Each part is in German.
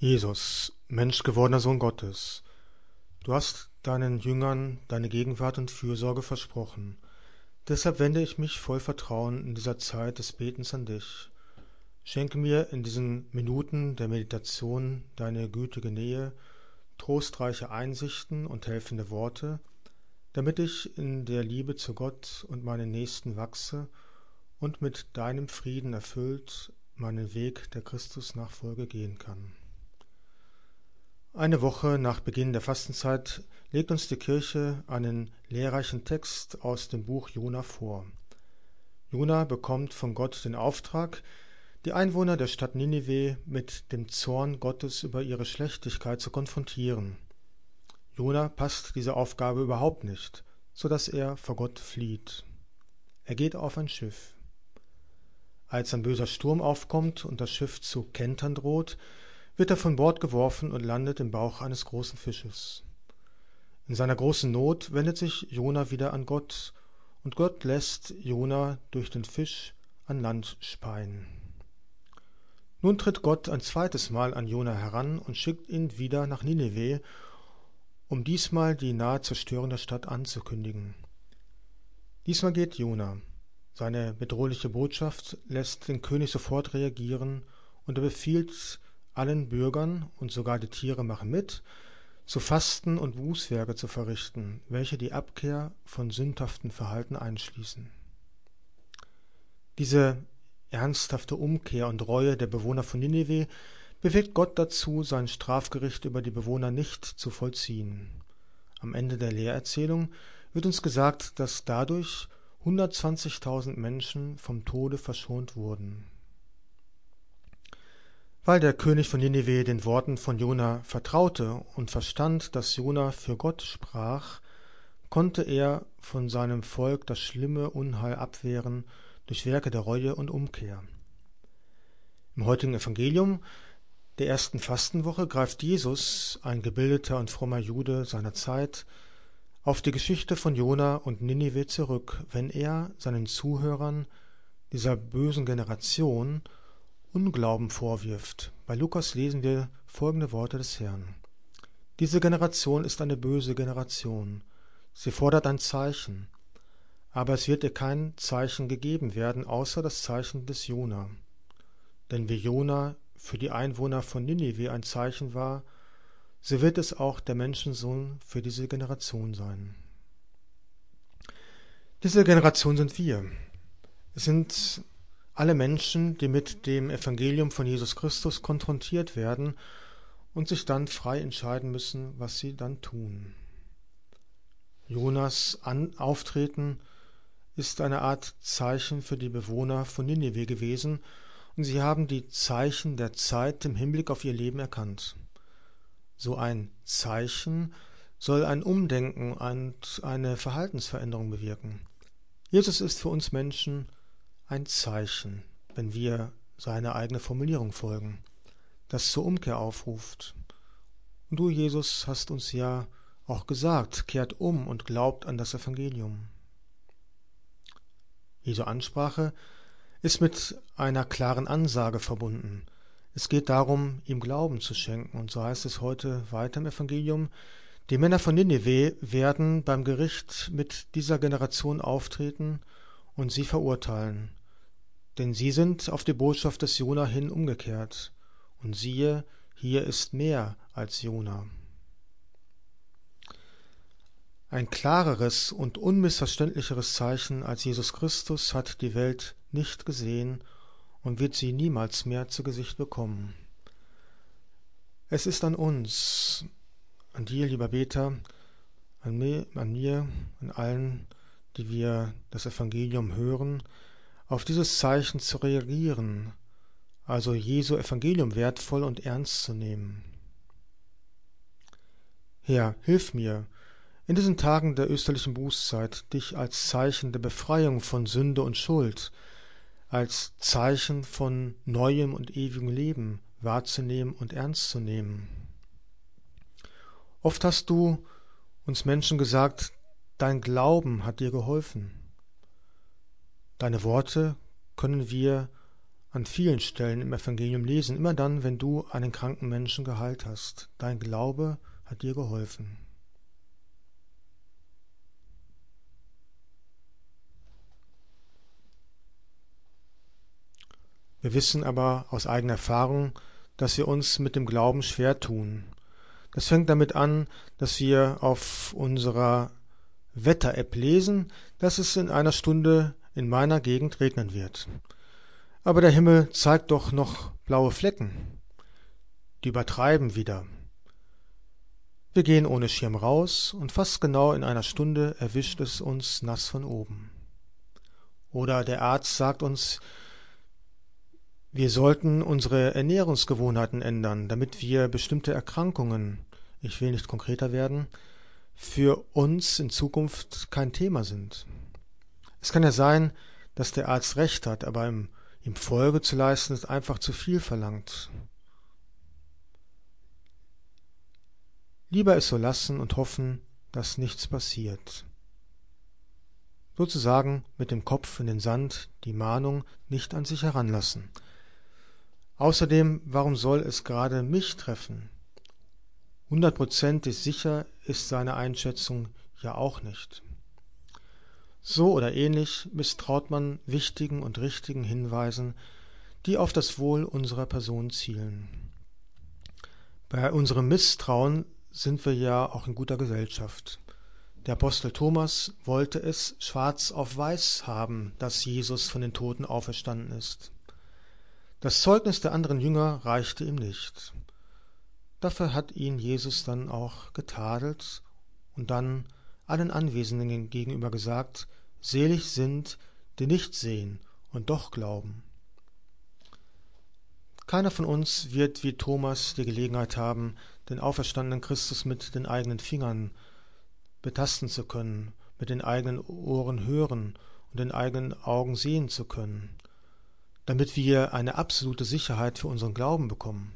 Jesus, menschgewordener Sohn Gottes, du hast deinen Jüngern deine Gegenwart und Fürsorge versprochen. Deshalb wende ich mich voll Vertrauen in dieser Zeit des Betens an dich. Schenke mir in diesen Minuten der Meditation deine gütige Nähe, trostreiche Einsichten und helfende Worte, damit ich in der Liebe zu Gott und meinen Nächsten wachse und mit deinem Frieden erfüllt meinen Weg der Christusnachfolge gehen kann. Eine Woche nach Beginn der Fastenzeit legt uns die Kirche einen lehrreichen Text aus dem Buch Jona vor. Jona bekommt von Gott den Auftrag, die Einwohner der Stadt Ninive mit dem Zorn Gottes über ihre Schlechtigkeit zu konfrontieren. Jona passt diese Aufgabe überhaupt nicht, so dass er vor Gott flieht. Er geht auf ein Schiff. Als ein böser Sturm aufkommt und das Schiff zu kentern droht, wird er von Bord geworfen und landet im Bauch eines großen Fisches. In seiner großen Not wendet sich Jona wieder an Gott, und Gott lässt Jona durch den Fisch an Land speien. Nun tritt Gott ein zweites Mal an Jona heran und schickt ihn wieder nach Nineveh, um diesmal die nahe Zerstörung der Stadt anzukündigen. Diesmal geht Jona. Seine bedrohliche Botschaft lässt den König sofort reagieren und er befiehlt allen Bürgern und sogar die Tiere machen mit, zu Fasten und Bußwerke zu verrichten, welche die Abkehr von sündhaften Verhalten einschließen. Diese ernsthafte Umkehr und Reue der Bewohner von Ninive bewegt Gott dazu, sein Strafgericht über die Bewohner nicht zu vollziehen. Am Ende der Lehrerzählung wird uns gesagt, dass dadurch 120.000 Menschen vom Tode verschont wurden. Weil der König von Ninive den Worten von Jona vertraute und verstand, dass Jona für Gott sprach, konnte er von seinem Volk das schlimme Unheil abwehren durch Werke der Reue und Umkehr. Im heutigen Evangelium der ersten Fastenwoche greift Jesus, ein gebildeter und frommer Jude seiner Zeit, auf die Geschichte von Jona und Ninive zurück, wenn er seinen Zuhörern dieser bösen Generation Unglauben vorwirft. Bei Lukas lesen wir folgende Worte des Herrn. Diese Generation ist eine böse Generation. Sie fordert ein Zeichen. Aber es wird ihr kein Zeichen gegeben werden, außer das Zeichen des Jona. Denn wie Jona für die Einwohner von Ninive ein Zeichen war, so wird es auch der Menschensohn für diese Generation sein. Diese Generation sind wir. Es sind alle Menschen, die mit dem Evangelium von Jesus Christus konfrontiert werden und sich dann frei entscheiden müssen, was sie dann tun. Jonas Auftreten ist eine Art Zeichen für die Bewohner von Ninive gewesen, und sie haben die Zeichen der Zeit im Hinblick auf ihr Leben erkannt. So ein Zeichen soll ein Umdenken und eine Verhaltensveränderung bewirken. Jesus ist für uns Menschen ein Zeichen, wenn wir seine eigene Formulierung folgen, das zur Umkehr aufruft. Du, Jesus, hast uns ja auch gesagt, kehrt um und glaubt an das Evangelium. Jesu Ansprache ist mit einer klaren Ansage verbunden. Es geht darum, ihm Glauben zu schenken, und so heißt es heute weiter im Evangelium, die Männer von Nineveh werden beim Gericht mit dieser Generation auftreten und sie verurteilen denn sie sind auf die Botschaft des Jona hin umgekehrt, und siehe, hier ist mehr als Jona. Ein klareres und unmissverständlicheres Zeichen als Jesus Christus hat die Welt nicht gesehen und wird sie niemals mehr zu Gesicht bekommen. Es ist an uns, an dir, lieber Beter, an mir, an mir, an allen, die wir das Evangelium hören, auf dieses Zeichen zu reagieren, also Jesu Evangelium wertvoll und ernst zu nehmen. Herr, hilf mir, in diesen Tagen der österlichen Bußzeit, dich als Zeichen der Befreiung von Sünde und Schuld, als Zeichen von neuem und ewigem Leben wahrzunehmen und ernst zu nehmen. Oft hast du uns Menschen gesagt, dein Glauben hat dir geholfen. Deine Worte können wir an vielen Stellen im Evangelium lesen, immer dann, wenn du einen kranken Menschen geheilt hast. Dein Glaube hat dir geholfen. Wir wissen aber aus eigener Erfahrung, dass wir uns mit dem Glauben schwer tun. Das fängt damit an, dass wir auf unserer Wetter-App lesen, dass es in einer Stunde in meiner Gegend regnen wird. Aber der Himmel zeigt doch noch blaue Flecken. Die übertreiben wieder. Wir gehen ohne Schirm raus und fast genau in einer Stunde erwischt es uns nass von oben. Oder der Arzt sagt uns, wir sollten unsere Ernährungsgewohnheiten ändern, damit wir bestimmte Erkrankungen, ich will nicht konkreter werden, für uns in Zukunft kein Thema sind. Es kann ja sein, dass der Arzt recht hat, aber ihm, ihm Folge zu leisten ist einfach zu viel verlangt. Lieber es so lassen und hoffen, dass nichts passiert. Sozusagen mit dem Kopf in den Sand die Mahnung nicht an sich heranlassen. Außerdem, warum soll es gerade mich treffen? Hundertprozentig sicher ist seine Einschätzung ja auch nicht. So oder ähnlich misstraut man wichtigen und richtigen Hinweisen, die auf das Wohl unserer Person zielen. Bei unserem Misstrauen sind wir ja auch in guter Gesellschaft. Der Apostel Thomas wollte es schwarz auf weiß haben, dass Jesus von den Toten auferstanden ist. Das Zeugnis der anderen Jünger reichte ihm nicht. Dafür hat ihn Jesus dann auch getadelt und dann allen Anwesenden gegenüber gesagt, selig sind, die nicht sehen und doch glauben. Keiner von uns wird wie Thomas die Gelegenheit haben, den auferstandenen Christus mit den eigenen Fingern betasten zu können, mit den eigenen Ohren hören und den eigenen Augen sehen zu können, damit wir eine absolute Sicherheit für unseren Glauben bekommen.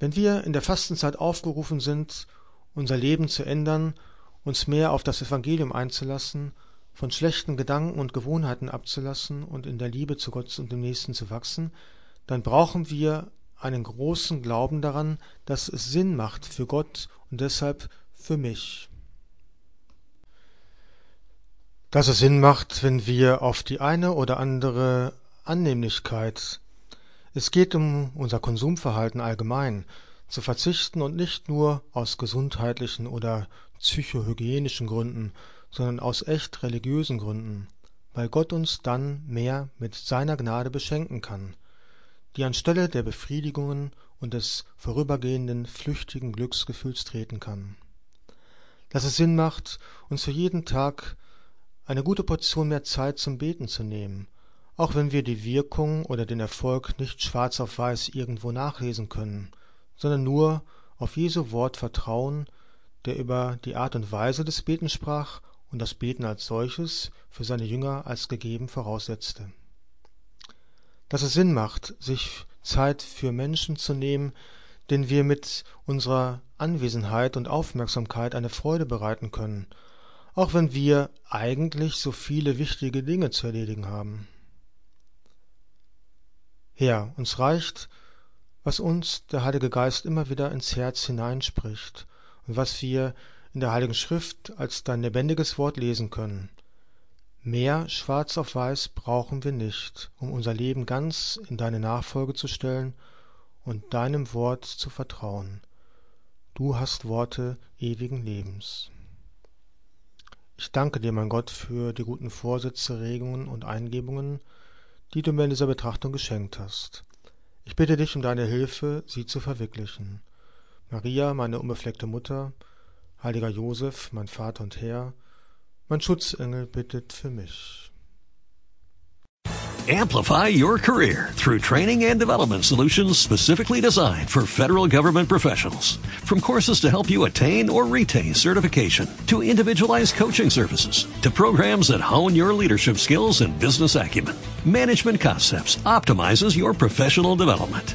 Wenn wir in der Fastenzeit aufgerufen sind, unser Leben zu ändern, uns mehr auf das Evangelium einzulassen, von schlechten Gedanken und Gewohnheiten abzulassen und in der Liebe zu Gott und dem Nächsten zu wachsen, dann brauchen wir einen großen Glauben daran, dass es Sinn macht für Gott und deshalb für mich. Dass es Sinn macht, wenn wir auf die eine oder andere Annehmlichkeit es geht um unser Konsumverhalten allgemein, zu verzichten und nicht nur aus gesundheitlichen oder psychohygienischen Gründen, sondern aus echt religiösen Gründen, weil Gott uns dann mehr mit seiner Gnade beschenken kann, die anstelle der Befriedigungen und des vorübergehenden flüchtigen Glücksgefühls treten kann. Dass es Sinn macht, uns für jeden Tag eine gute Portion mehr Zeit zum Beten zu nehmen auch wenn wir die Wirkung oder den Erfolg nicht schwarz auf weiß irgendwo nachlesen können, sondern nur auf Jesu Wort vertrauen, der über die Art und Weise des Betens sprach und das Beten als solches für seine Jünger als gegeben voraussetzte. Dass es Sinn macht, sich Zeit für Menschen zu nehmen, denen wir mit unserer Anwesenheit und Aufmerksamkeit eine Freude bereiten können, auch wenn wir eigentlich so viele wichtige Dinge zu erledigen haben. Herr, uns reicht, was uns der Heilige Geist immer wieder ins Herz hineinspricht was wir in der Heiligen Schrift als dein lebendiges Wort lesen können. Mehr schwarz auf weiß brauchen wir nicht, um unser Leben ganz in deine Nachfolge zu stellen und deinem Wort zu vertrauen. Du hast Worte ewigen Lebens. Ich danke dir, mein Gott, für die guten Vorsätze, Regungen und Eingebungen, die du mir in dieser Betrachtung geschenkt hast. Ich bitte dich um deine Hilfe, sie zu verwirklichen. Maria, meine unbefleckte Mutter, heiliger Josef, mein Vater und Herr, mein Schutzengel bittet für mich. Amplify your career through training and development solutions specifically designed for federal government professionals. From courses to help you attain or retain certification, to individualized coaching services, to programs that hone your leadership skills and business acumen, Management Concepts optimizes your professional development.